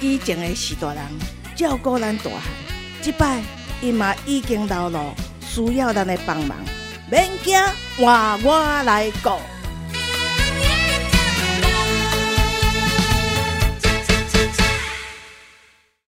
以前的是大人照顾咱大汉，即摆伊嘛已经老了，需要咱的帮忙，免惊，换我来顾。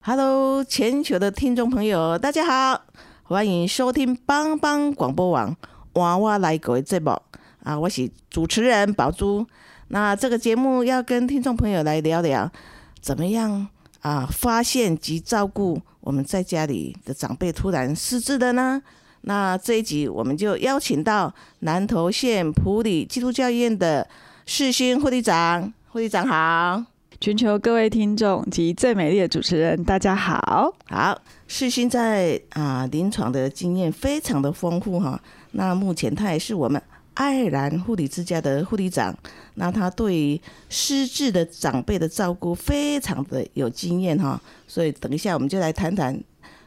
Hello，全球的听众朋友，大家好，欢迎收听帮帮广播网换我来顾的节目啊，我是主持人宝珠。那这个节目要跟听众朋友来聊聊，怎么样啊发现及照顾我们在家里的长辈突然失智的呢？那这一集我们就邀请到南投县普里基督教医院的世勋护理长，护理长好，全球各位听众及最美丽的主持人，大家好。好，世勋在啊临床的经验非常的丰富哈，那目前他也是我们。爱尔兰护理之家的护理长，那他对失智的长辈的照顾非常的有经验哈，所以等一下我们就来谈谈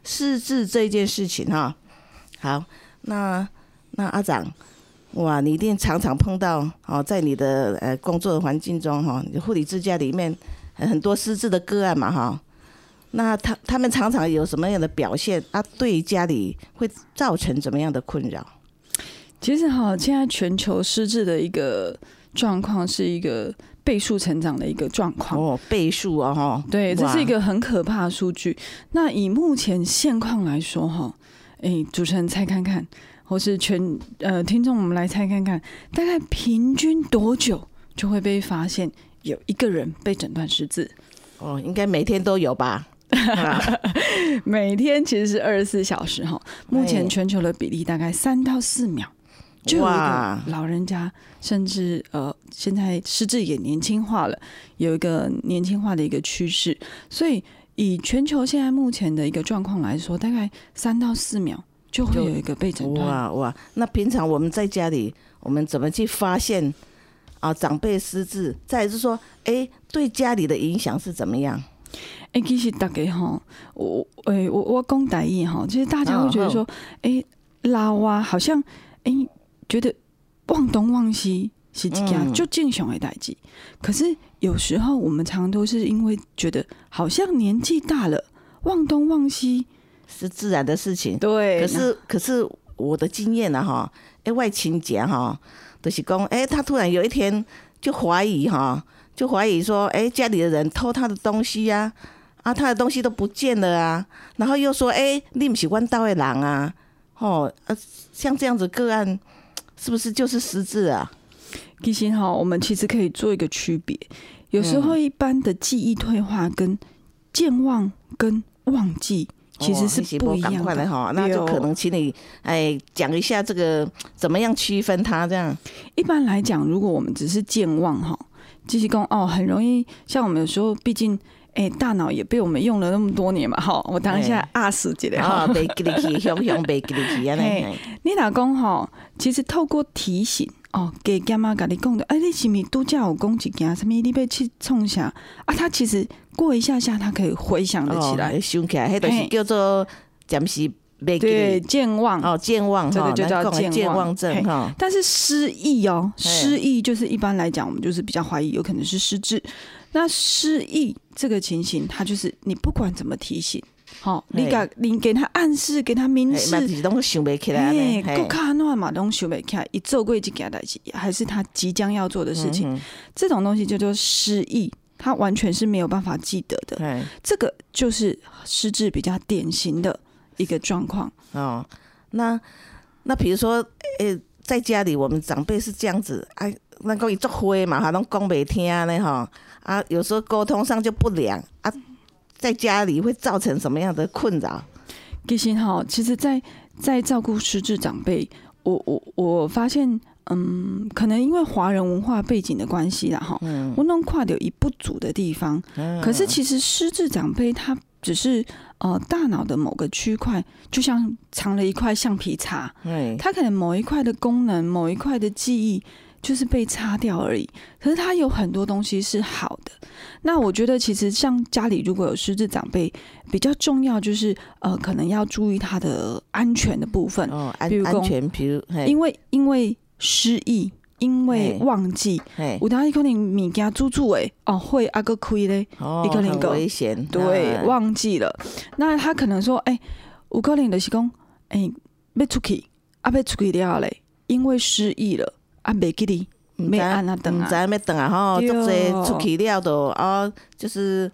失智这件事情哈。好，那那阿长，哇，你一定常常碰到哦，在你的呃工作的环境中哈，护理之家里面很多失智的个案嘛哈，那他他们常常有什么样的表现啊？对家里会造成怎么样的困扰？其实哈，现在全球失智的一个状况是一个倍数成长的一个状况哦，倍数啊哈，对，这是一个很可怕的数据。那以目前现况来说哈，哎，主持人猜看看，或是全呃听众我们来猜看看，大概平均多久就会被发现有一个人被诊断失智？哦，应该每天都有吧？每天其实是二十四小时哈，目前全球的比例大概三到四秒。就有一个老人家，甚至呃，现在失智也年轻化了，有一个年轻化的一个趋势。所以以全球现在目前的一个状况来说，大概三到四秒就会有一个被诊断。哇哇！那平常我们在家里，我们怎么去发现啊长辈失智？再是说，哎，对家里的影响是怎么样？哎，其实大概哈，我哎我我讲大意哈，其实大家会觉得说，哎，老啊，好像哎。觉得忘东忘西是这样，就正常的代际。可是有时候我们常常都是因为觉得好像年纪大了，忘东忘西是自然的事情。对，可是可是我的经验呢，哈，哎，外亲家哈都是讲，哎，他突然有一天就怀疑哈，就怀疑说，哎，家里的人偷他的东西呀，啊，他的东西都不见了啊，然后又说，哎，你不喜欢大胃狼啊，哦，呃，像这样子个案。是不是就是失智啊？其实哈，我们其实可以做一个区别。有时候一般的记忆退化跟健忘跟忘记其实是不一样的哈。那就可能请你哎讲一下这个怎么样区分它这样。一般来讲，如果我们只是健忘哈，继续讲哦，很容易像我们有时候毕竟。哎，大脑也被我们用了那么多年嘛，哈！我当下阿死记得哈，被记起，想想被记起啊！你老公哈，其实透过提醒哦，给干妈跟你讲的，哎，你是咪都叫我讲一件什么？你被去冲下啊？他其实过一下下，他可以回想得起来，想起来，迄东是叫做暂时对健忘哦，健忘这个就叫健忘症哈。但是失忆哦，失忆就是一般来讲，我们就是比较怀疑有可能是失智。那失忆这个情形，他就是你不管怎么提醒，好，你给你给他暗示，给他明示，都想不起来。哎，够卡诺嘛，都想不起来，一做过就给他代起，还是他即将要做的事情，这种东西叫做失忆，他完全是没有办法记得的。这个就是失智比较典型的一个状况。哦，那那比如说，呃，在家里我们长辈是这样子，哎，那个一做灰嘛，他拢讲不听呢，哈。啊，有时候沟通上就不良啊，在家里会造成什么样的困扰？其实哈，其实，在在照顾失智长辈，我我我发现，嗯，可能因为华人文化背景的关系啦，哈，我能跨掉一不足的地方。可是其实失智长辈他只是呃大脑的某个区块，就像藏了一块橡皮擦，它可能某一块的功能、某一块的记忆就是被擦掉而已。可是它有很多东西是好的。那我觉得其实像家里如果有失智长辈，比较重要就是呃可能要注意他的安全的部分，哦，安安全，比如因为因为。失忆，因为忘记，有当伊可能物件煮煮诶，哦，会阿个亏咧，哦，很危险，对，忘记了。那他可能说，哎，有可能就是讲，哎，要出去，啊，要出去了嘞，因为失忆了，啊，袂记哩，没按那等啊，在要等啊，吼，就这出去了都，啊，就是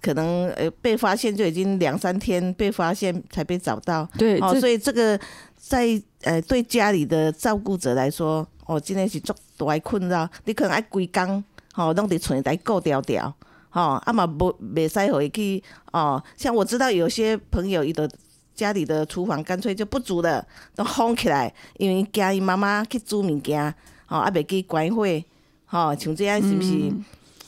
可能呃被发现就已经两三天被发现才被找到，对，哦，所以这个。在呃，对家里的照顾者来说，哦，真的是足大困扰。你可能爱规工，吼，拢伫厝内顾调调，吼，啊嘛无袂使回去，哦，像我知道有些朋友，伊的家里的厨房干脆就不煮了，都封起来，因为惊伊妈妈去煮物件，吼，啊袂记关火，吼，像这样是不是？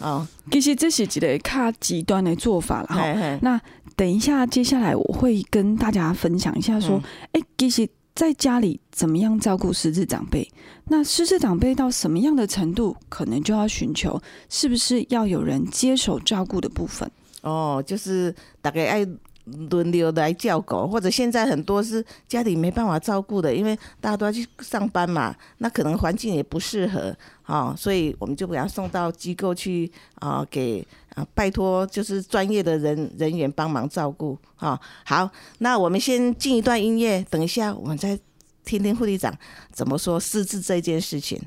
哦，其实这是一个较极端的做法了哈。那等一下，接下来我会跟大家分享一下，说，哎，其实。在家里怎么样照顾失智长辈？那失智长辈到什么样的程度，可能就要寻求是不是要有人接手照顾的部分？哦，就是大概爱轮流来叫狗，或者现在很多是家里没办法照顾的，因为大家都要去上班嘛，那可能环境也不适合啊，所以我们就把他送到机构去啊，给啊拜托就是专业的人人员帮忙照顾啊。好，那我们先进一段音乐，等一下我们再听听护理长怎么说失智这件事情。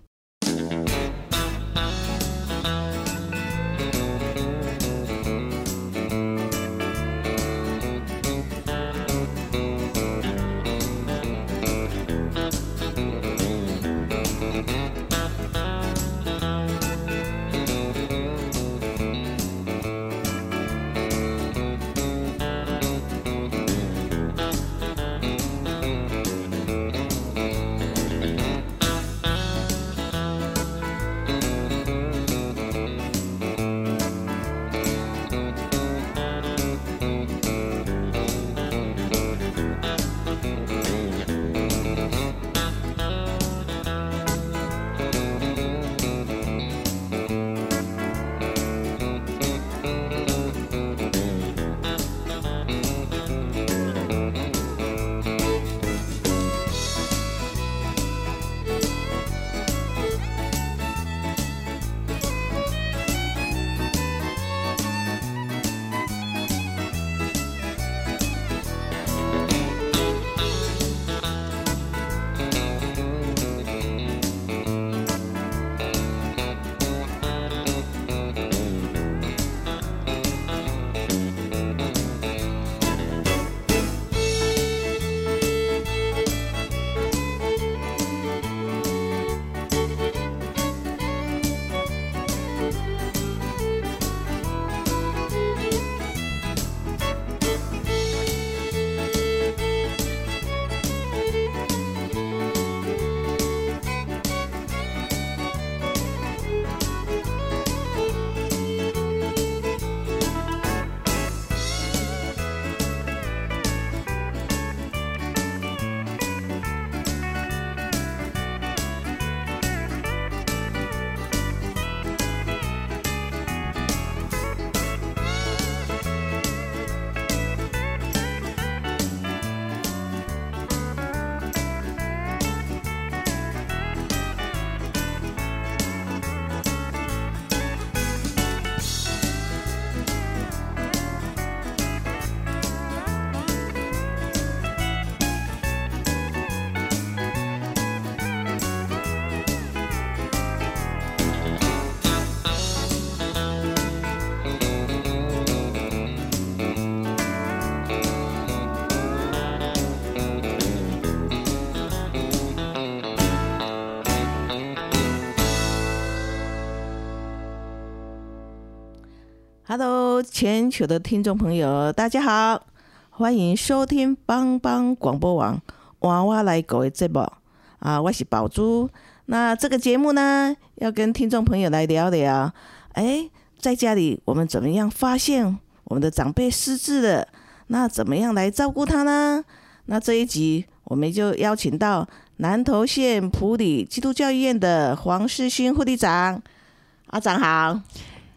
Hello，全球的听众朋友，大家好，欢迎收听帮帮广播网娃娃来狗的节目啊！我是宝珠。那这个节目呢，要跟听众朋友来聊聊，哎，在家里我们怎么样发现我们的长辈失智了？那怎么样来照顾他呢？那这一集我们就邀请到南投县普里基督教医院的黄世勋护理长，阿长好。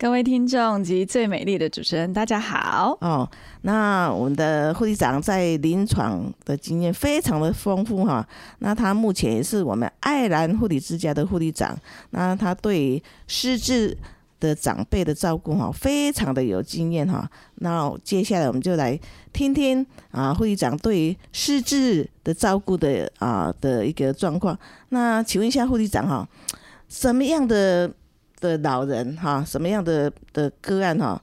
各位听众及最美丽的主持人，大家好。哦，那我们的护理长在临床的经验非常的丰富哈。那他目前也是我们爱兰护理之家的护理长。那他对失智的长辈的照顾哈，非常的有经验哈。那接下来我们就来听听啊，护理长对于失智的照顾的啊的一个状况。那请问一下护理长哈，什么样的？的老人哈，什么样的的个案哈，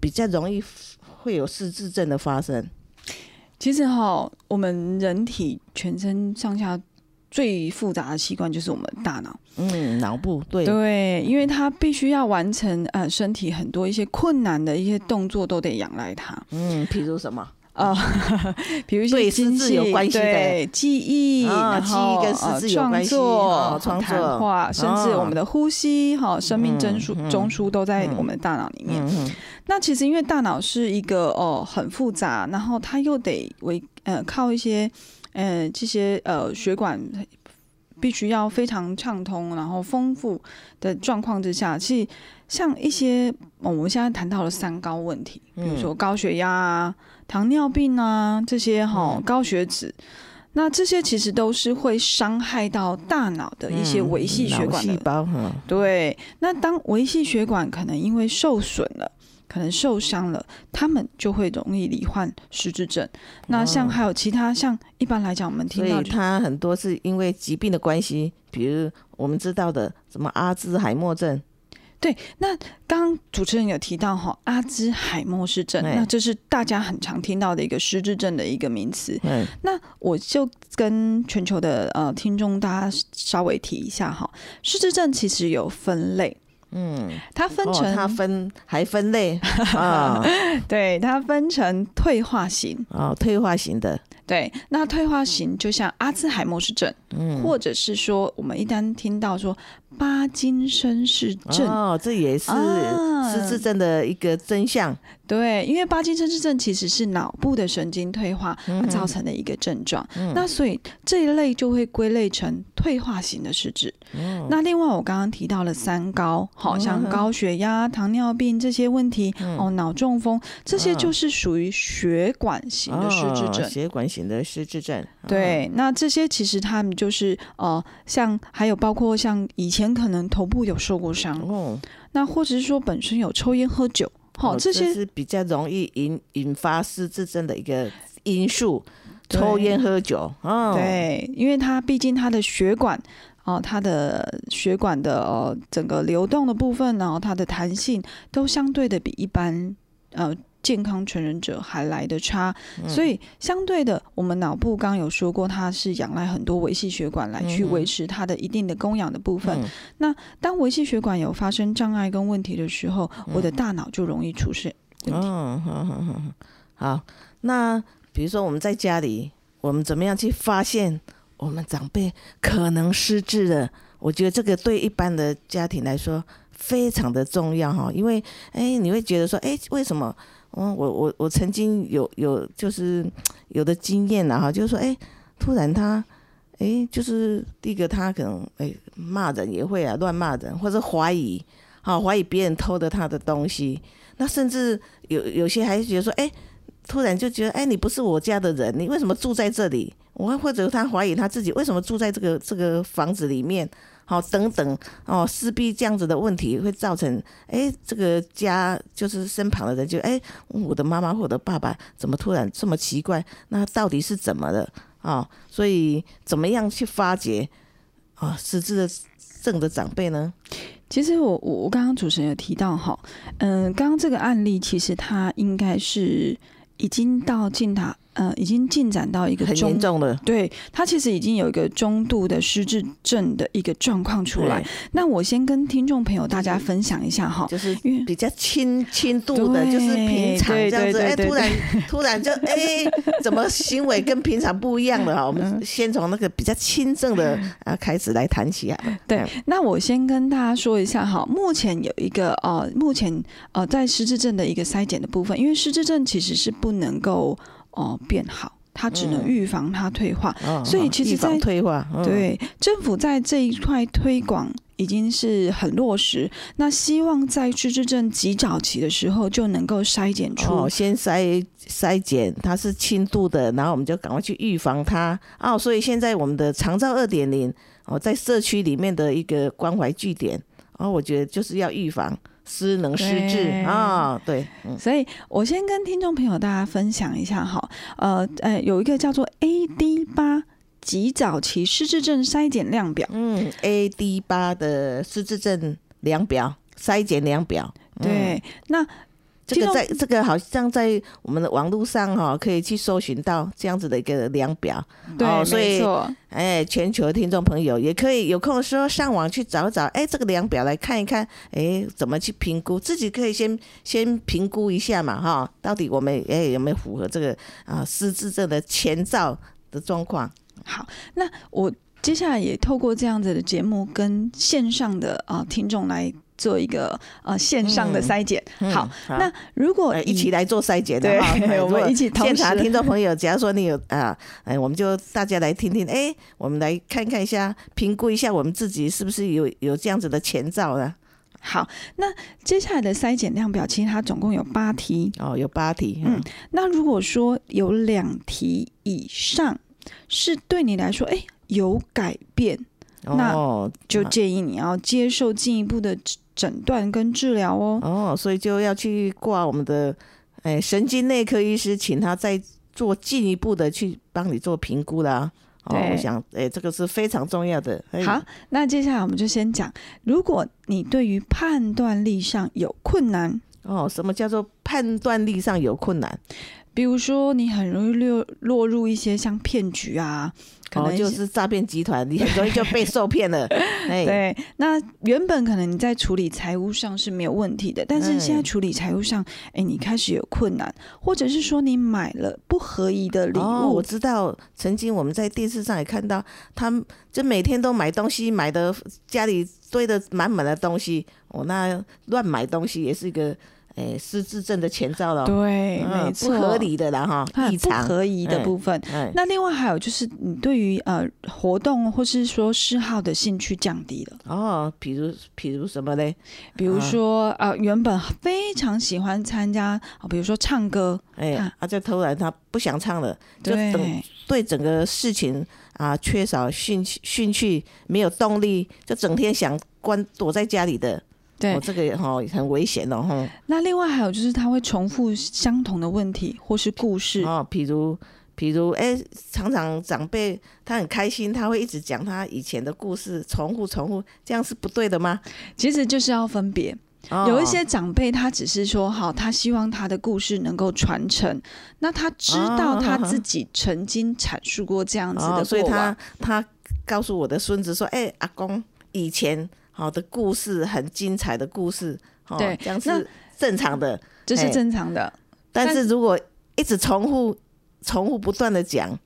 比较容易会有失智症的发生？其实哈，我们人体全身上下最复杂的器官就是我们大脑。嗯，脑部对对，因为它必须要完成呃身体很多一些困难的一些动作，都得仰赖它。嗯，譬如什么？啊，比如一些经济有关系的记忆，然后跟失智有关系，创作、谈话，甚至我们的呼吸，哈，生命中枢中枢都在我们大脑里面。那其实因为大脑是一个哦很复杂，然后它又得为呃靠一些呃这些呃血管必须要非常畅通，然后丰富的状况之下，其实像一些我们现在谈到了三高问题，比如说高血压啊。糖尿病啊，这些哈高血脂，那这些其实都是会伤害到大脑的一些维系血管细胞。对，那当维系血管可能因为受损了，可能受伤了，他们就会容易罹患失智症。那像还有其他像一般来讲，我们听到他很多是因为疾病的关系，比如我们知道的什么阿兹海默症。对，那刚刚主持人有提到哈，阿兹海默氏症，那这是大家很常听到的一个失智症的一个名词。嗯，那我就跟全球的呃听众大家稍微提一下哈，失智症其实有分类。嗯，它分成它分还分类啊，对，它分成退化型哦，退化型的。对，那退化型就像阿兹海默氏症，嗯，或者是说我们一旦听到说。巴金森氏症。哦，这也是失智症的一个真相。对，因为巴金森氏症其实是脑部的神经退化造成的一个症状，那所以这一类就会归类成退化型的失智。那另外我刚刚提到了三高，好像高血压、糖尿病这些问题，哦，脑中风这些就是属于血管型的失智症。血管型的失智症。对，那这些其实他们就是呃，像还有包括像以前。可能头部有受过伤，哦，那或者是说本身有抽烟喝酒，好，这些是比较容易引引发失智症的一个因素。抽烟喝酒，哦，对，因为它毕竟它的血管，哦，它的血管的呃整个流动的部分，然后它的弹性都相对的比一般呃。健康成人者还来的差，所以相对的，我们脑部刚有说过，它是仰赖很多维系血管来去维持它的一定的供氧的部分。那当维系血管有发生障碍跟问题的时候，我的大脑就容易出现问题。好好好，那比如说我们在家里，我们怎么样去发现我们长辈可能失智了？我觉得这个对一般的家庭来说非常的重要哈，因为哎，你会觉得说，哎，为什么？嗯我我我曾经有有就是有的经验了哈，就是说，哎，突然他，哎，就是第一个他可能哎骂人也会啊，乱骂人，或者怀疑，好怀疑别人偷的他的东西，那甚至有有些还觉得说，哎，突然就觉得，哎，你不是我家的人，你为什么住在这里？我或者他怀疑他自己为什么住在这个这个房子里面。好，等等哦，势必这样子的问题会造成，哎，这个家就是身旁的人就，哎，我的妈妈或者爸爸怎么突然这么奇怪？那到底是怎么了啊？所以怎么样去发掘啊实质的正的长辈呢？其实我我我刚刚主持人有提到哈，嗯，刚刚这个案例其实他应该是已经到进达呃已经进展到一个很中严重的。对他其实已经有一个中度的失智症的一个状况出来。那我先跟听众朋友大家分享一下哈，就是因为比较轻轻度的，就是平常这样子，哎，突然 突然就哎，怎么行为跟平常不一样了哈？我们先从那个比较轻症的啊开始来谈起啊。对，那我先跟大家说一下哈，目前有一个呃，目前呃在失智症的一个筛检的部分，因为失智症其实是不能够哦、呃变好，它只能嗯预防它退化。哦所以其实预防在退化，嗯，对，政府在这一块推广已经是很落实，那希望在失智症极早期的时候就能够筛检出。哦，先筛筛检它是轻度的，然后我们就赶快去预防它。哦，所以现在我们的长照二点零哦，在社区里面的一个关怀据点，哦，我觉得就是要预防失能失智啊、对，嗯，所以我先跟听众朋友大家分享一下哈，呃呃，有一个叫做 AD 八及早期失智症筛检量表。嗯，AD 八的失智症量表筛检量表，嗯。对，那这个在这个好像在我们的网络上哈、可以去搜寻到这样子的一个量表。对，哦所以没错，哎，全球的听众朋友也可以有空的时候上网去找找，哎，这个量表来看一看，哎，怎么去评估？自己可以先先评估一下嘛，哈，到底我们哎有没有符合这个啊失智症的前兆的状况？好，那我接下来也透过这样子的节目，跟线上的啊、听众来做一个呃线上的嗯筛检。嗯好，那如果一起来做筛检的对哈，哎我们一起同现场听众朋友，假如说你有啊，哎，我们就大家来听听，哎，我们来看看一下，评估一下我们自己是不是有有这样子的前兆呢？好，那接下来的筛检量表，其实它总共有八题。哦，有八题，嗯，那如果说有两题以上是对你来说，哎，有改变，那哦，就建议你要接受进一步的诊诊断跟治疗哦。哦，所以就要去挂我们的哎神经内科医师，请他再做进一步的去帮你做评估啦。哦，对我想哎，这个是非常重要的。哎好，那接下来我们就先讲，如果你对于判断力上有困难，哦，什么叫做判断力上有困难？比如说你很容易落落入一些像骗局啊，可哦，能就是诈骗集团，你很容易就被受骗了。哎，对，那原本可能你在处理财务上是没有问题的，但是现在嗯处理财务上，哎，你开始有困难，或者是说你买了不合宜的礼哦，物我，知道，曾经我们在电视上也看到，他们就每天都买东西，买的家里堆的满满的东西，哦，那乱买东西也是一个哎失智症的前兆了。对，嗯没错，不合理的啦哈，啊不异常。合宜的嗯部分。哎，那另外还有就是，你对于呃活动或是说嗜好的兴趣降低了，哦，比如比如什么嘞？比如啊说呃原本非常喜欢参加，啊比如说唱歌，哎啊，啊，就突然他不想唱了，就等对整个事情啊缺少兴趣兴趣，没有动力，就整天想关躲在家里的。对哦，。这个哈、很危险的，哈。那另外还有就是，他会重复相同的问题或是故事，哦，比如，比如，哎，常常长辈他很开心，他会一直讲他以前的故事，重复重复，这样是不对的吗？其实就是要分别。哦有一些长辈他只是说好，他希望他的故事能够传承，那他知道他自己曾经阐述过这样子哦，的所以他，他告诉我的孙子说，哎，阿公以前好的故事，很精彩的故事，哦，对这样是正常的。这是哎正常的。但但是如果一直重复、重复不断的讲，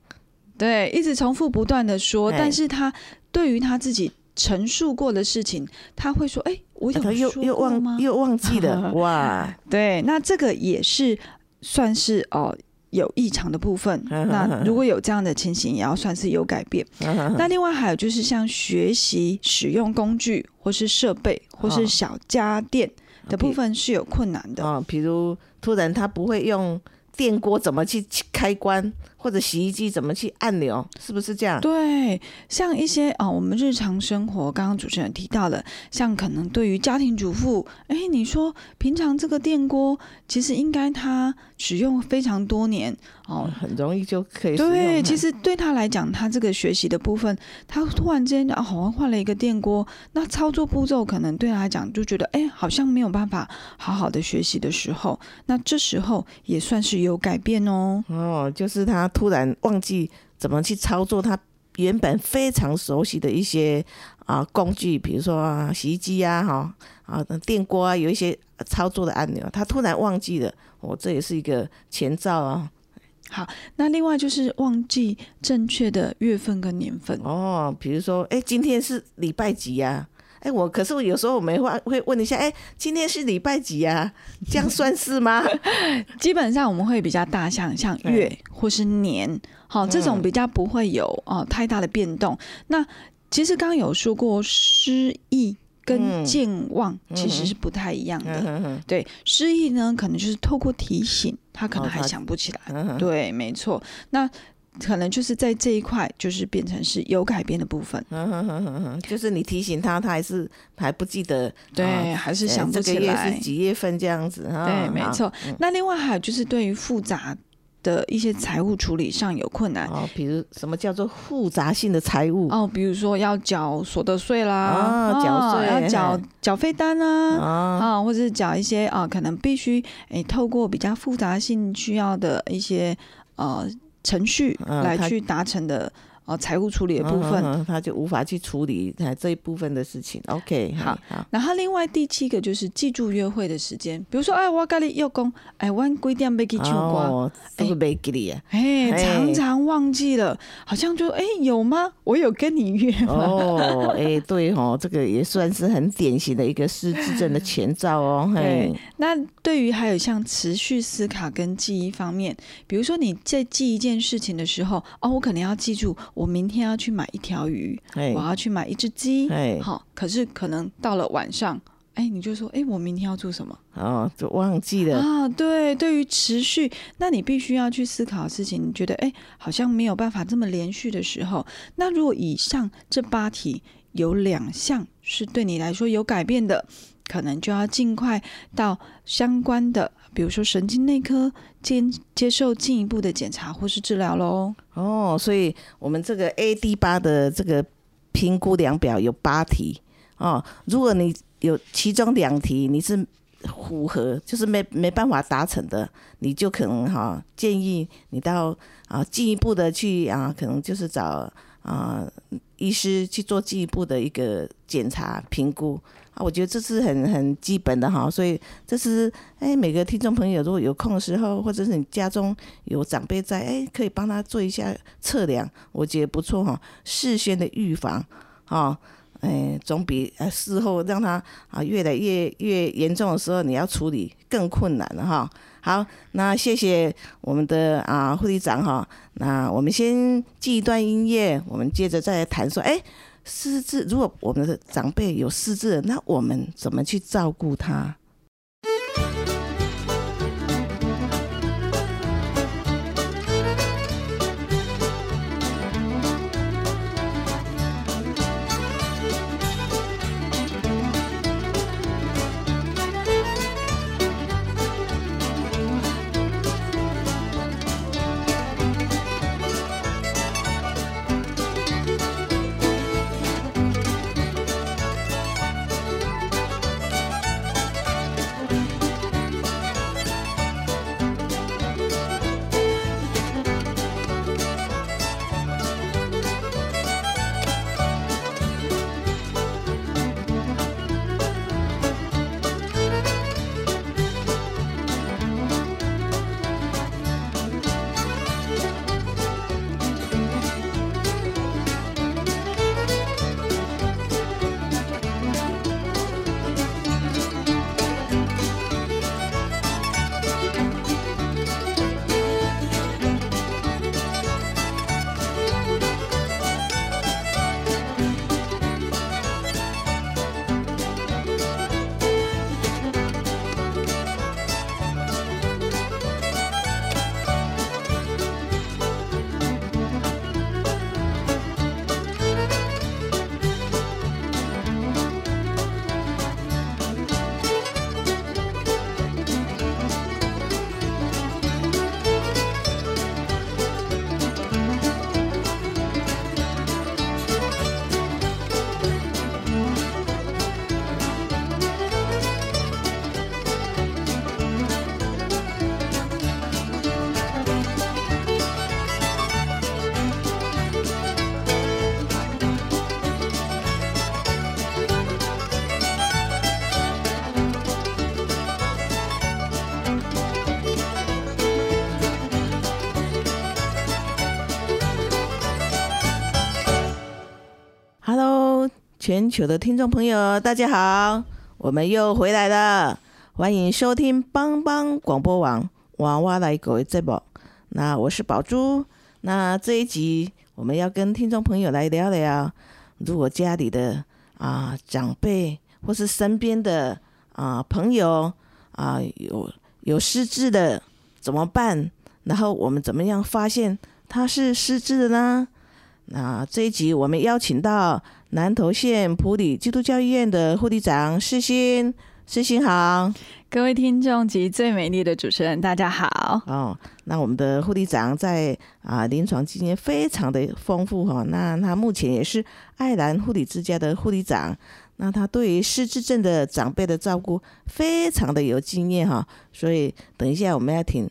对，一直重复不断的说，哎但是他对于他自己陈述过的事情，他会说：“哎、我有他又又忘又忘记了，哇！？”对，那这个也是算是哦。有异常的部分，那如果有这样的情形，也要算是有改变。那另外还有就是像学习使用工具，或是设备，或是哦小家电的部分是有困难的。哦，比如突然他不会用电锅怎么去开关，或者洗衣机怎么去按钮，是不是这样？对，像一些啊、我们日常生活，刚刚主持人提到的，像可能对于家庭主妇，哎，你说平常这个电锅，其实应该它使用非常多年哦，哦。很容易就可以对，其实对他来讲，他这个学习的部分，他突然间啊，好像换了一个电锅，那操作步骤可能对他来讲就觉得，哎，好像没有办法好好的学习的时候，那这时候也算是有改变哦。哦，哦，就是他突然忘记怎么去操作他原本非常熟悉的一些啊工具，比如说洗衣机啊，哈啊电锅啊，有一些操作的按钮，他突然忘记了，哦，这也是一个前兆啊。好，那另外就是忘记正确的月份跟年份哦，比如说，哎，今天是礼拜几呀？哎，我可是我有时候我没会会问一下，哎，今天是礼拜几呀？这样算是吗？基本上我们会比较大项，像月或是年，好，这种比较不会有哦太大的变动。那其实刚刚有说过失忆。跟健忘其实是不太一样的。对，失忆呢，可能就是透过提醒，他可能还想不起来。对，没错。那可能就是在这一块，就是变成是有改变的部分。就是你提醒他，他还是还不记得。对，还是想不起来是几月份这样子。对，没错。那另外还有就是对于复杂。的一些财务处理上有困难。哦，比如什么叫做复杂性的财务？哦，比如说要缴所得税啦，啊，缴税要缴缴费单啊，啊，或者是缴一些啊，可能必须诶透过比较复杂性需要的一些呃程序来去达成的。哦，财务处理的部分，他就无法去处理这一部分的事情。OK，好。好然后另外第七个就是记住约会的时间，比如说，哎，我跟你要讲，哎，我几点要去唱歌？哎，没给你啊？哎，常常忘记了，好像就哎有吗？我有跟你约吗？哦，哎，对哦，这个也算是很典型的一个失智症的前兆哦。对，那对于还有像持续思考跟记忆方面，比如说你在记一件事情的时候，哦，我可能要记住。我明天要去买一条鱼，我要去买一只鸡，好，可是可能到了晚上，哎，你就说，哎，我明天要做什么？哦，就忘记了啊。对，对于持续，那你必须要去思考的事情，你觉得，哎，好像没有办法这么连续的时候，那如果以上这八题有两项是对你来说有改变的。可能就要尽快到相关的，比如说神经内科接接受进一步的检查或是治疗喽。哦，所以我们这个 A D 八的这个评估量表有八题哦。如果你有其中两题你是符合，就是没没办法达成的，你就可能哈建议你到啊进一步的去啊，可能就是找啊医师去做进一步的一个检查评估。啊，我觉得这是很很基本的哈，所以这是哎，每个听众朋友如果有空的时候，或者是你家中有长辈在，哎，可以帮他做一下测量，我觉得不错哈。事先的预防，哈，哎，总比呃事后让他啊越来越越严重的时候，你要处理更困难了哈。好，那谢谢我们的啊护理长哈，那我们先记一段音乐，我们接着再来谈说，哎。失智，如果我们的长辈有失智，那我们怎么去照顾他？全球的听众朋友，大家好，我们又回来了，欢迎收听帮帮广播网娃娃来狗的节目。那我是宝珠，那这一集我们要跟听众朋友来聊聊，如果家里的啊长辈或是身边的啊朋友啊有有失智的怎么办？然后我们怎么样发现他是失智的呢？那这一集我们邀请到。南投县普里基督教医院的护理长世新，世新好，各位听众及最美丽的主持人，大家好。哦，那我们的护理长在啊临床经验非常的丰富哈，那他目前也是爱兰护理之家的护理长，那他对于失智症的长辈的照顾非常的有经验哈，所以等一下我们要请，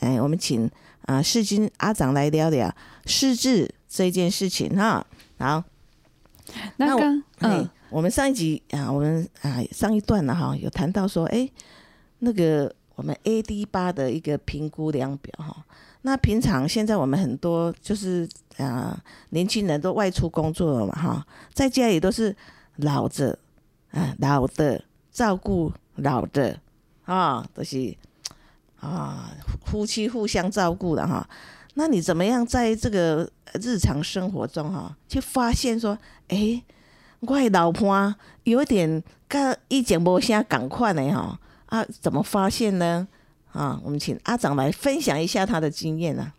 哎，我们请啊世新阿长来聊聊失智这件事情哈，好。那刚嗯，我们上一集啊，我们啊上一段呢哈，有谈到说，哎，那个我们 AD 八的一个评估量表哈。那平常现在我们很多就是啊年轻人都外出工作了嘛哈，在家里都是老着啊老的照顾老的啊，都是啊夫妻互相照顾的哈。那你怎么样在这个日常生活中哈，去发现说，哎，我老婆有点跟以前无啥赶快的哈啊？怎么发现呢？啊，我们请阿长来分享一下他的经验啊。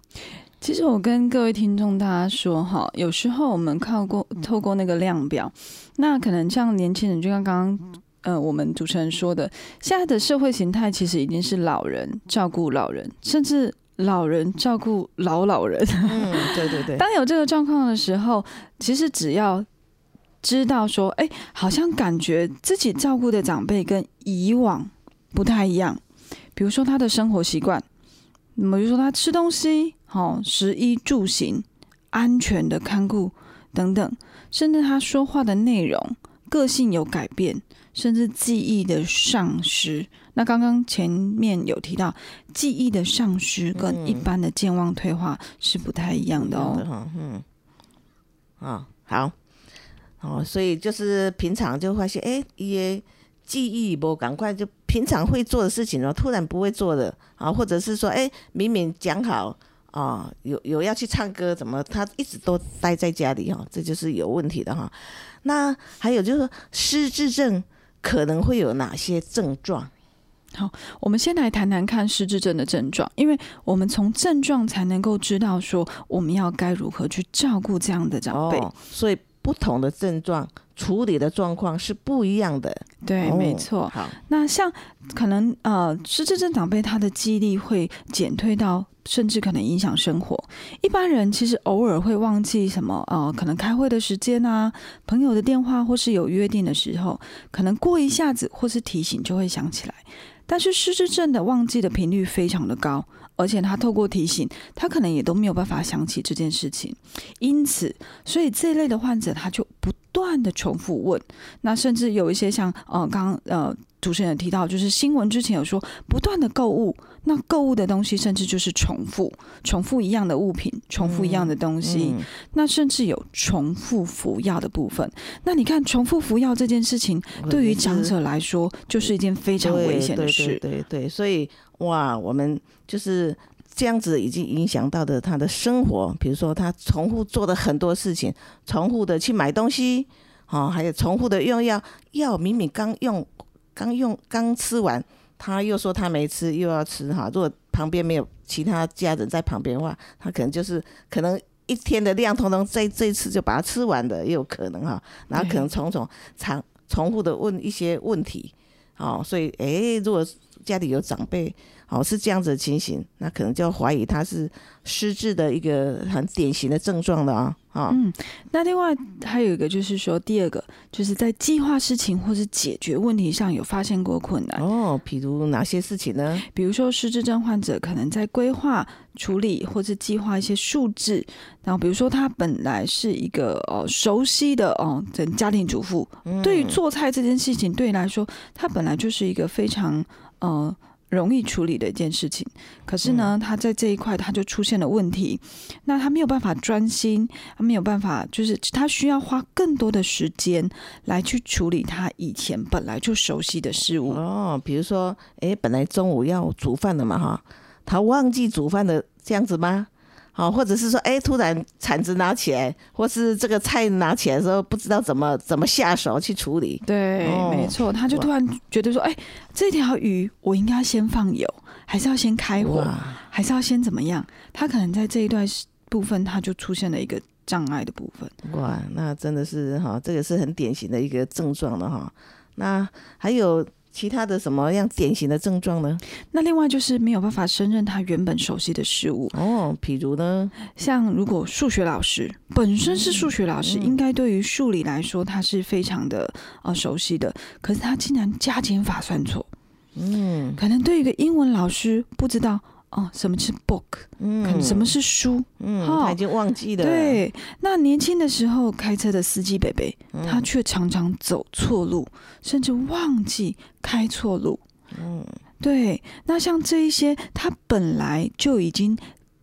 其实我跟各位听众大家说哈，有时候我们靠过透过那个量表，那可能像年轻人，就像刚刚呃我们主持人说的，现在的社会形态其实已经是老人照顾老人，甚至。老人照顾老老人，嗯，对对对。当有这个状况的时候，其实只要知道说，哎，好像感觉自己照顾的长辈跟以往不太一样。比如说他的生活习惯，那么比如说他吃东西，好，食衣住行，安全的看顾等等，甚至他说话的内容、个性有改变，甚至记忆的丧失。那刚刚前面有提到，记忆的丧失跟一般的健忘退化是不太一样的哦。嗯，啊，好，哦，所以就是平常就发现，哎，一些记忆不赶快就平常会做的事情哦，突然不会做的啊，或者是说，哎，明明讲好啊，有有要去唱歌，怎么他一直都待在家里哈，这就是有问题的哈。那还有就是失智症可能会有哪些症状？好，我们先来谈谈看失智症的症状，因为我们从症状才能够知道说我们要该如何去照顾这样的长辈。所以不同的症状处理的状况是不一样的。对，没错。好，那像可能呃失智症长辈他的记忆力会减退到，甚至可能影响生活。一般人其实偶尔会忘记什么呃，可能开会的时间啊，朋友的电话或是有约定的时候，可能过一下子或是提醒就会想起来。但是失智症的忘记的频率非常的高，而且他透过提醒，他可能也都没有办法想起这件事情。因此，所以这一类的患者，他就不断的重复问。那甚至有一些像呃，刚呃主持人提到，就是新闻之前有说，不断的购物。那购物的东西甚至就是重复，重复一样的物品，重复一样的东西。那甚至有重复服药的部分。那你看，重复服药这件事情，对于长者来说，就是一件非常危险的事。对对对，所以哇，我们就是这样子，已经影响到的他的生活。比如说，他重复做的很多事情，重复的去买东西，哦，还有重复的用药，药明明刚用、刚用、刚吃完。他又说他没吃，又要吃哈。如果旁边没有其他家人在旁边的话，他可能就是可能一天的量，通通在这一次就把它吃完的，也有可能哈。然后可能重重重重复的问一些问题，哦，所以诶，如果家里有长辈。哦，是这样子的情形，那可能就要怀疑他是失智的一个很典型的症状了啊。啊，嗯，那另外还有一个就是说，第二个就是在计划事情或是解决问题上有发现过困难哦。比如哪些事情呢？比如说失智症患者可能在规划、处理或是计划一些数字，然后比如说他本来是一个哦熟悉的哦，整家庭主妇，对于做菜这件事情，对你来说，他本来就是一个非常呃。容易处理的一件事情。可是呢，他在这一块他就出现了问题，那他没有办法专心，他没有办法，就是他需要花更多的时间来去处理他以前本来就熟悉的事物。哦，比如说，哎，本来中午要煮饭的嘛，哈，他忘记煮饭的这样子吗？哦，或者是说，哎，突然铲子拿起来，或是这个菜拿起来的时候，不知道怎么怎么下手去处理。对，没错，他就突然觉得说，哎，这条鱼我应该先放油，还是要先开火，还是要先怎么样？他可能在这一段部分，他就出现了一个障碍的部分。哇，那真的是哈，这个是很典型的一个症状了哈。那还有。其他的什么样典型的症状呢？那另外就是没有办法胜任他原本熟悉的事物。哦，譬如呢，像如果数学老师本身是数学老师，应该对于数理来说他是非常的呃熟悉的，可是他竟然加减法算错，嗯，可能对于一个英文老师不知道。哦，什么是 book？嗯，什么是书？嗯，他已经忘记了。对，那年轻的时候开车的司机北北，他却常常走错路，甚至忘记开错路。嗯，对。那像这一些，他本来就已经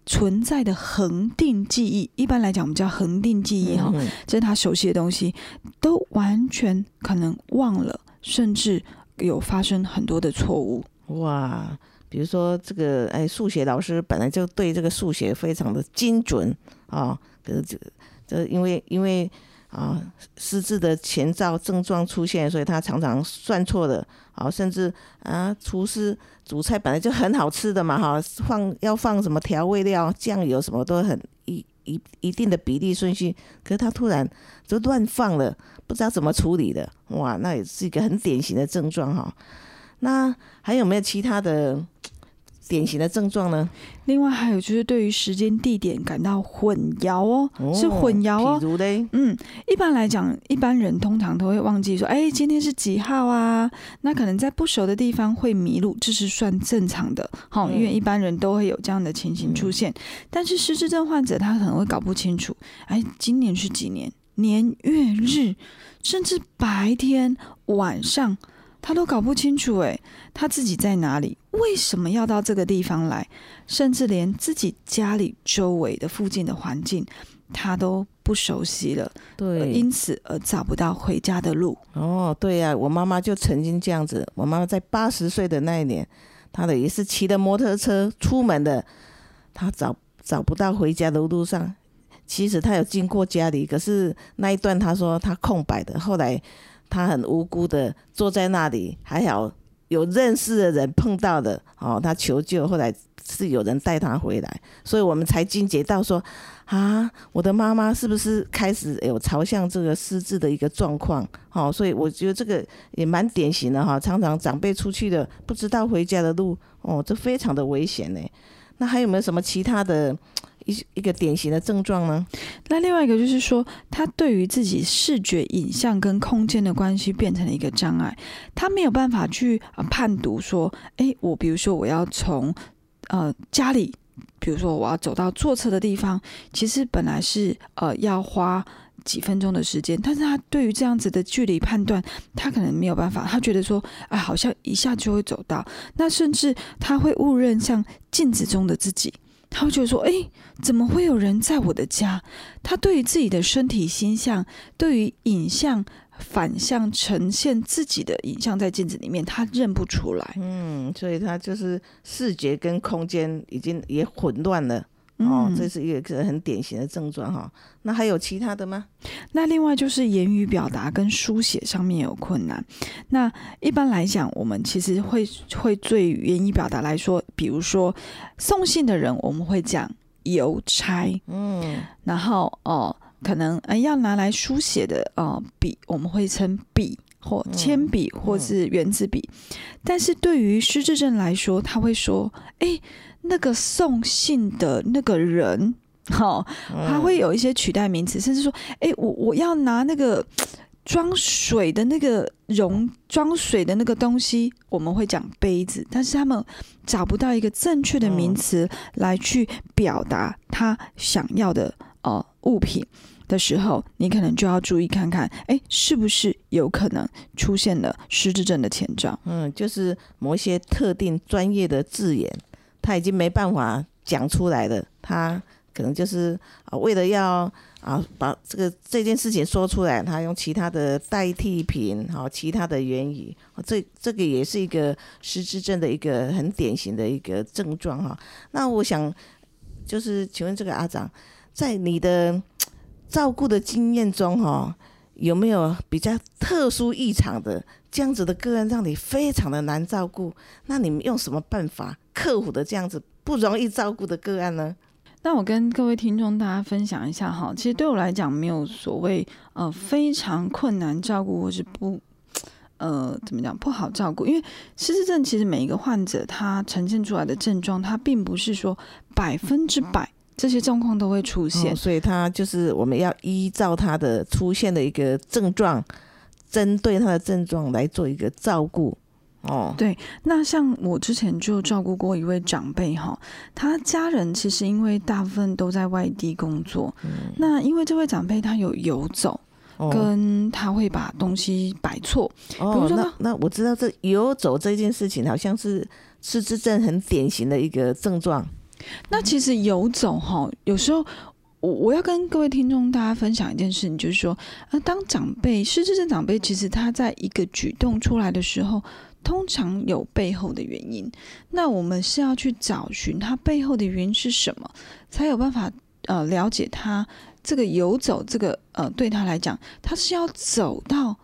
存在的恒定记忆，一般来讲我们叫恒定记忆哈，这是他熟悉的东西，都完全可能忘了，甚至有发生很多的错误。哇！比如说这个，哎，数学老师本来就对这个数学非常的精准啊，可是这这因为因为啊失智的前兆症状出现，所以他常常算错的啊，甚至啊厨师煮菜本来就很好吃的嘛哈，放要放什么调味料、酱油什么都很一一一定的比例顺序，可是他突然就乱放了，不知道怎么处理的，哇，那也是一个很典型的症状哈。那还有没有其他的典型的症状呢？另外还有就是对于时间地点感到混淆哦，是混淆哦。比如嘞，嗯，一般来讲，一般人通常都会忘记说，哎，今天是几号啊？那可能在不熟的地方会迷路，这是算正常的，好，因为一般人都会有这样的情形出现。但是失智症患者他可能会搞不清楚，哎，今年是几年？年月日，甚至白天晚上。他都搞不清楚，哎，他自己在哪里？为什么要到这个地方来？甚至连自己家里周围的附近的环境，他都不熟悉了。对，因此而找不到回家的路。哦，对呀，我妈妈就曾经这样子。我妈妈在八十岁的那一年，她的也是骑着摩托车出门的，她找找不到回家的路上。其实她有经过家里，可是那一段她说她空白的。后来。她很无辜的坐在那里，还好有认识的人碰到的哦，他求救，后来是有人带他回来，所以我们才惊觉到说啊，我的妈妈是不是开始有朝向这个失智的一个状况？哦，所以我觉得这个也蛮典型的哈，常常长辈出去的不知道回家的路，哦，这非常的危险呢。那还有没有什么其他的？一一个典型的症状呢？那另外一个就是说，他对于自己视觉影像跟空间的关系变成了一个障碍，他没有办法去判读说，哎，我比如说我要从呃家里，比如说我要走到坐车的地方，其实本来是呃要花几分钟的时间，但是他对于这样子的距离判断，他可能没有办法，他觉得说，哎，好像一下就会走到，那甚至他会误认像镜子中的自己。他会觉得说：“哎，怎么会有人在我的家？”他对于自己的身体形象，对于影像反向呈现自己的影像在镜子里面，他认不出来。嗯，所以他就是视觉跟空间已经也混乱了。哦，这是一个很典型的症状哈。那还有其他的吗？那另外就是言语表达跟书写上面有困难。那一般来讲，我们其实会会对言语表达来说，比如说送信的人，我们会讲邮差。嗯，然后哦，可能呃要拿来书写的呃笔，我们会称笔或铅笔或是圆珠笔。但是对于失智症来说，他会说，哎。那个送信的那个人，哈，他会有一些取代名词，甚至说，哎，我我要拿那个装水的那个容装水的那个东西，我们会讲杯子，但是他们找不到一个正确的名词来去表达他想要的呃物品。的时候，你可能就要注意看看，哎，是不是有可能出现了失智症的前兆？嗯，就是某一些特定专业的字眼，他已经没办法讲出来了，他可能就是啊，为了要啊把这个这件事情说出来，他用其他的代替品，好，其他的言语，这这个也是一个失智症的一个很典型的一个症状哈。那我想就是请问这个阿长，在你的 照顾的经验中，哈，有没有比较特殊异常的这样子的个案，让你非常的难照顾？那你们用什么办法克服的这样子不容易照顾的个案呢？那我跟各位听众大家分享一下哈，其实对我来讲，没有所谓呃非常困难照顾或是不呃怎么讲不好照顾，因为失智症其实每一个患者他呈现出来的症状，他并不是说百分之百。这些状况都会出现，所以他就是我们要依照他的出现的一个症状，针对他的症状来做一个照顾。哦，对，那像我之前就照顾过一位长辈哈，他家人其实因为大部分都在外地工作，那因为这位长辈他有游走，跟他会把东西摆错，比如说那那我知道这游走这件事情好像是失智症很典型的一个症状。那其实游走哈，有时候我我要跟各位听众大家分享一件事情，就是说，呃，当长辈失智症长辈，其实他在一个举动出来的时候，通常有背后的原因。那我们是要去找寻他背后的原因是什么，才有办法呃了解他这个游走这个呃对他来讲，他是要走到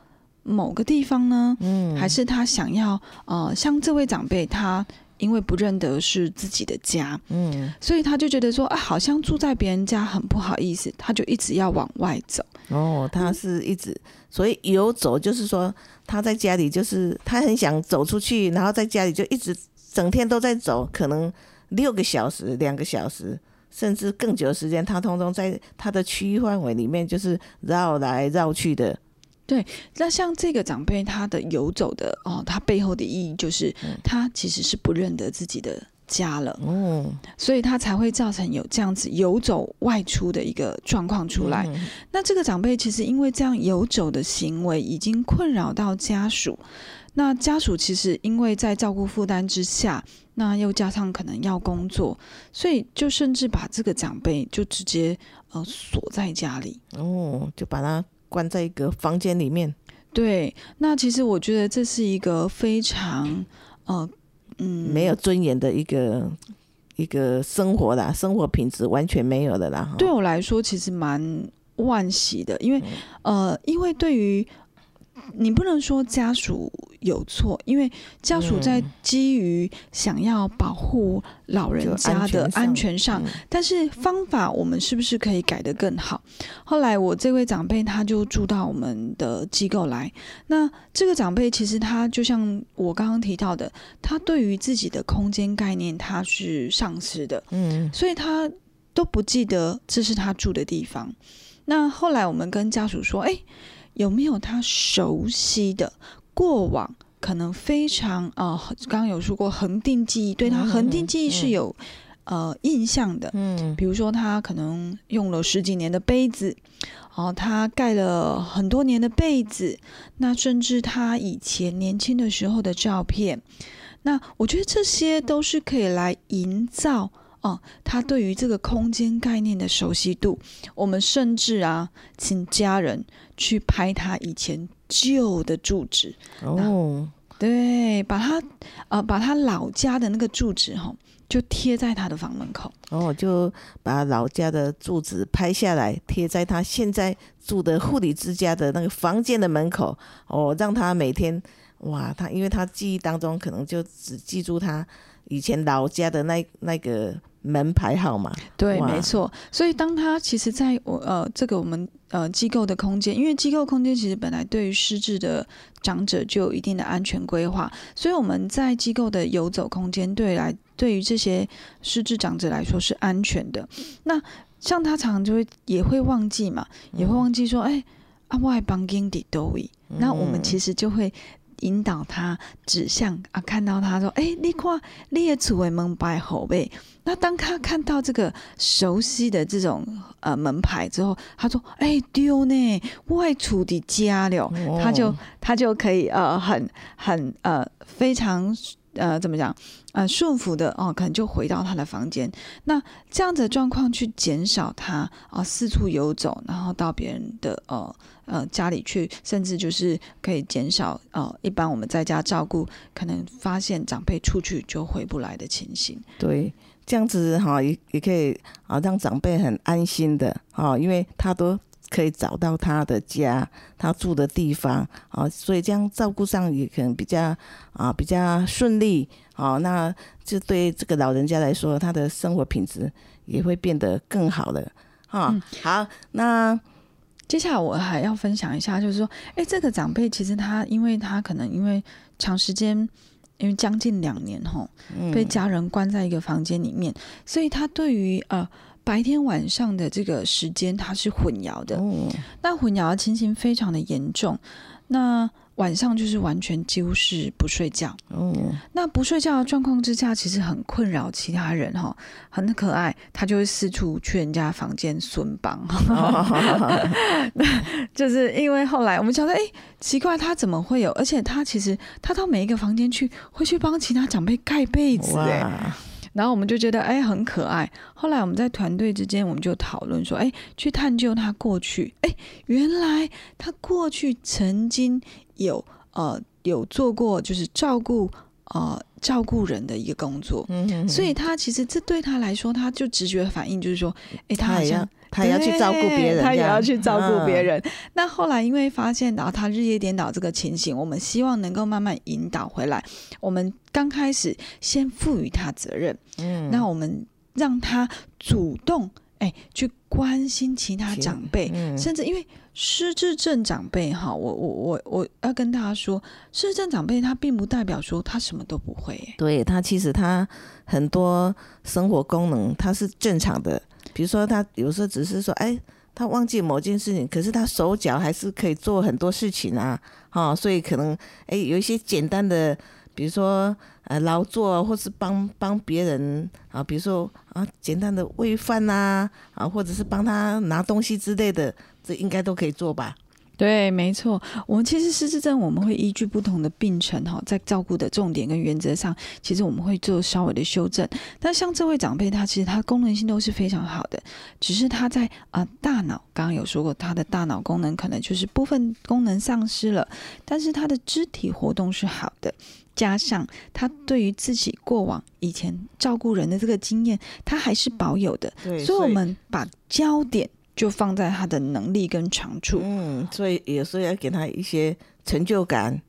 某个地方呢，嗯，还是他想要呃像这位长辈他。因为不认得是自己的家，嗯，所以他就觉得说啊，好像住在别人家很不好意思，他就一直要往外走。哦，他是一直，所以游走就是说他在家里就是他很想走出去，然后在家里就一直整天都在走，可能六个小时、两个小时，甚至更久的时间，他通通在他的区域范围里面就是绕来绕去的。对，那像这个长辈，他的游走的哦，他背后的意义就是，他其实是不认得自己的家了，哦，所以他才会造成有这样子游走外出的一个状况出来。那这个长辈其实因为这样游走的行为，已经困扰到家属。那家属其实因为在照顾负担之下，那又加上可能要工作，所以就甚至把这个长辈就直接呃锁在家里，哦，就把他。关在一个房间里面，对，那其实我觉得这是一个非常呃嗯没有尊严的一个一个生活啦，生活品质完全没有的啦。对我来说，其实蛮惋惜的，因为呃，因为对于你不能说家属。有错，因为家属在基于想要保护老人家的安全上，但是方法我们是不是可以改得更好？后来我这位长辈他就住到我们的机构来，那这个长辈其实他就像我刚刚提到的，他对于自己的空间概念他是丧失的，嗯，所以他都不记得这是他住的地方。那后来我们跟家属说，哎，有没有他熟悉的？过往可能非常啊，刚刚有说过恒定记忆，对他恒定记忆是有呃印象的。嗯，比如说他可能用了十几年的杯子，哦，他盖了很多年的被子，那甚至他以前年轻的时候的照片，那我觉得这些都是可以来营造哦，他对于这个空间概念的熟悉度。我们甚至啊，请家人去拍他以前。旧的住址哦，对，把他呃，把他老家的那个住址哈，就贴在他的房门口哦，就把老家的住址拍下来，贴在他现在住的护理之家的那个房间的门口哦，让他每天哇，他因为他记忆当中可能就只记住他以前老家的那那个。门牌号码，对，没错。所以当他其实在我呃这个我们呃机构的空间，因为机构空间其实本来对于失智的长者就有一定的安全规划，所以我们在机构的游走空间对来对于这些失智长者来说是安全的。那像他常常就会也会忘记嘛，也会忘记说，哎，啊，外邦经的都位，那我们其实就会。引导他指向啊，看到他说：“哎，你看，你也处为门牌后背。”那当他看到这个熟悉的这种呃门牌之后，他说：“哎，丢呢，外出的家了。”他就他就可以呃很很呃非常。呃，怎么讲？呃，顺服的哦，可能就回到他的房间。那这样子的状况去减少他啊四处游走，然后到别人的呃呃家里去，甚至就是可以减少呃一般我们在家照顾可能发现长辈出去就回不来的情形。对，这样子哈也也可以啊让长辈很安心的啊，因为他都。可以找到他的家，他住的地方啊，所以这样照顾上也可能比较啊比较顺利啊，那这对这个老人家来说，他的生活品质也会变得更好了哈。好，那接下来我还要分享一下，就是说，哎，这个长辈其实他，因为他可能因为长时间，因为将近两年吼，被家人关在一个房间里面，所以他对于呃。白天晚上的这个时间他是混淆的，那混淆的情形非常的严重。那晚上就是完全几乎是不睡觉。哦，那不睡觉的状况之下，其实很困扰其他人哈，很可爱，他就会四处去人家房间孙帮。就是因为后来我们想说，哎，奇怪，他怎么会有？而且他其实他到每一个房间去，会去帮其他长辈盖被子。哎。然后我们就觉得哎很可爱。后来我们在团队之间，我们就讨论说，哎，去探究他过去。哎，原来他过去曾经有呃有做过就是照顾呃照顾人的一个工作。嗯所以他其实这对他来说，他就直觉反应就是说，哎，他好像。他也要去照顾别人，他也要去照顾别人。那后来因为发现，然后他日夜颠倒这个情形，我们希望能够慢慢引导回来。我们刚开始先赋予他责任，嗯，那我们让他主动哎去关心其他长辈，甚至因为失智症长辈哈，我我我我要跟大家说，失智症长辈他并不代表说他什么都不会，对他其实他很多生活功能他是正常的。比如说，他有时候只是说，哎，他忘记某件事情，可是他手脚还是可以做很多事情啊，哈，所以可能，哎，有一些简单的，比如说，呃，劳作或是帮帮别人啊，比如说啊，简单的喂饭呐，啊，或者是帮他拿东西之类的，这应该都可以做吧。对，没错。我们其实失智症，我们会依据不同的病程哈，在照顾的重点跟原则上，其实我们会做稍微的修正。但像这位长辈，他其实他功能性都是非常好的，只是他在啊大脑，刚刚有说过，他的大脑功能可能就是部分功能丧失了，但是他的肢体活动是好的，加上他对于自己过往以前照顾人的这个经验，他还是保有的。所以我们把焦点。就放在他的能力跟长处，嗯，所以有时候要给他一些成就感，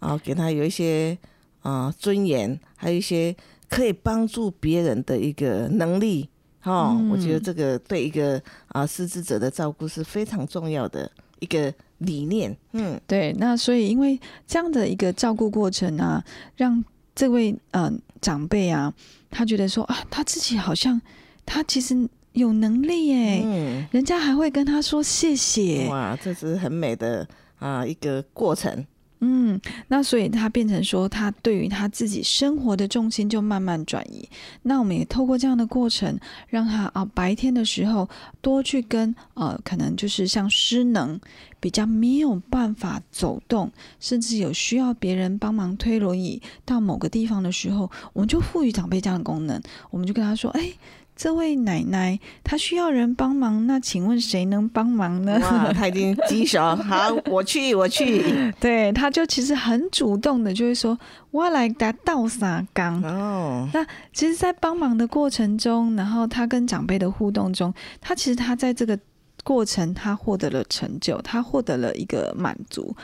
啊，给他有一些啊尊严，还有一些可以帮助别人的一个能力，哈，我觉得这个对一个啊失智者的照顾是非常重要的一个理念，嗯，对，那所以因为这样的一个照顾过程啊，让这位嗯长辈啊，他觉得说啊，他自己好像他其实。有能力哎，人家还会跟他说谢谢。哇，这是很美的啊一个过程。嗯，那所以他变成说，他对于他自己生活的重心就慢慢转移。那我们也透过这样的过程，让他啊白天的时候多去跟呃，可能就是像失能、比较没有办法走动，甚至有需要别人帮忙推轮椅到某个地方的时候，我们就赋予长辈这样的功能，我们就跟他说，哎。这位奶奶她需要人帮忙，那请问谁能帮忙呢？哇，他已经举手，好，我去，我去。对，她就其实很主动的，就会说我来打倒沙缸。哦，那其实，在帮忙的过程中，然后她跟长辈的互动中，她其实她在这个过程，她获得了成就，她获得了一个满足，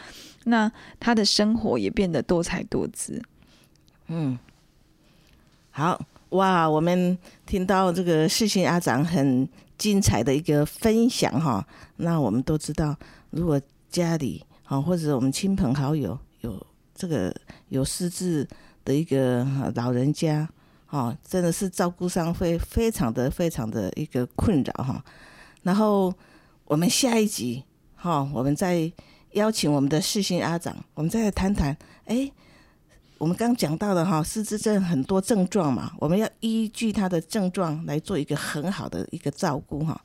那她的生活也变得多彩多姿。嗯，好。哇，我们听到这个世新阿长很精彩的一个分享哈，那我们都知道，如果家里啊或者我们亲朋好友有这个有失智的一个老人家，哦，真的是照顾上会非常的非常的一个困扰哈。然后我们下一集哈，我们再邀请我们的世新阿长，我们再来谈谈。哎，我们刚讲到的哈，失智症很多症状嘛，我们要依据他的症状来做一个很好的一个照顾哈。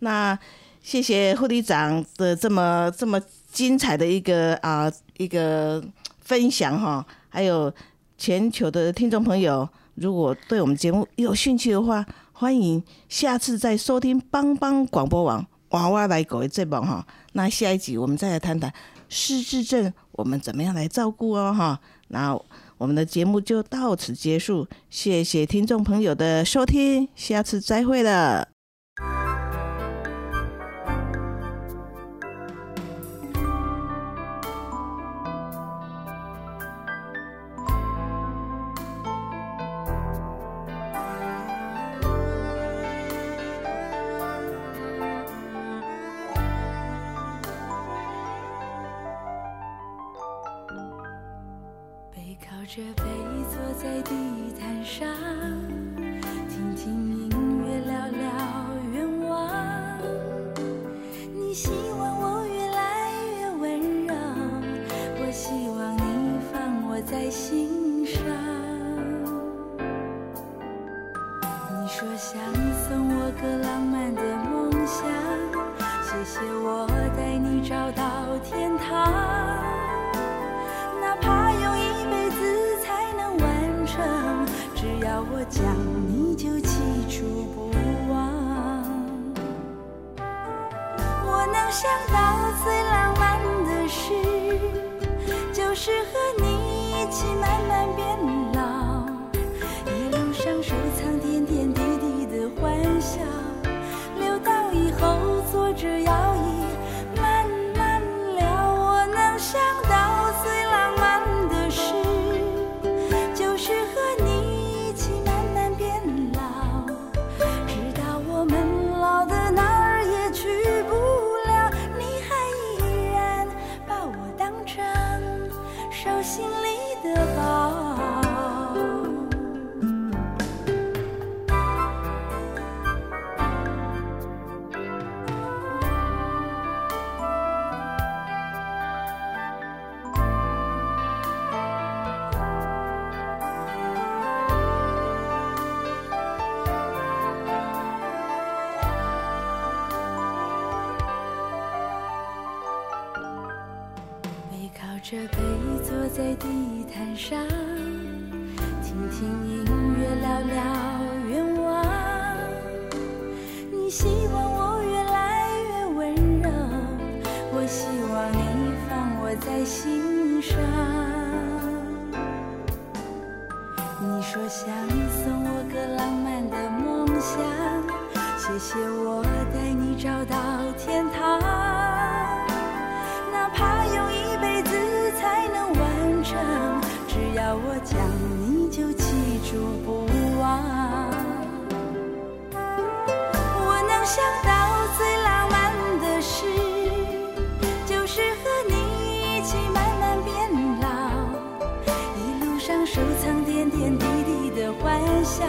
那谢谢护理长的这么这么精彩的一个啊一个分享哈，还有全球的听众朋友，如果对我们节目有兴趣的话，欢迎下次再收听帮帮广播网娃娃来狗的这帮哈。那下一集我们再来谈谈失智症，我们怎么样来照顾哦哈。那我们的节目就到此结束，谢谢听众朋友的收听，下次再会了。收藏点点滴滴的欢笑，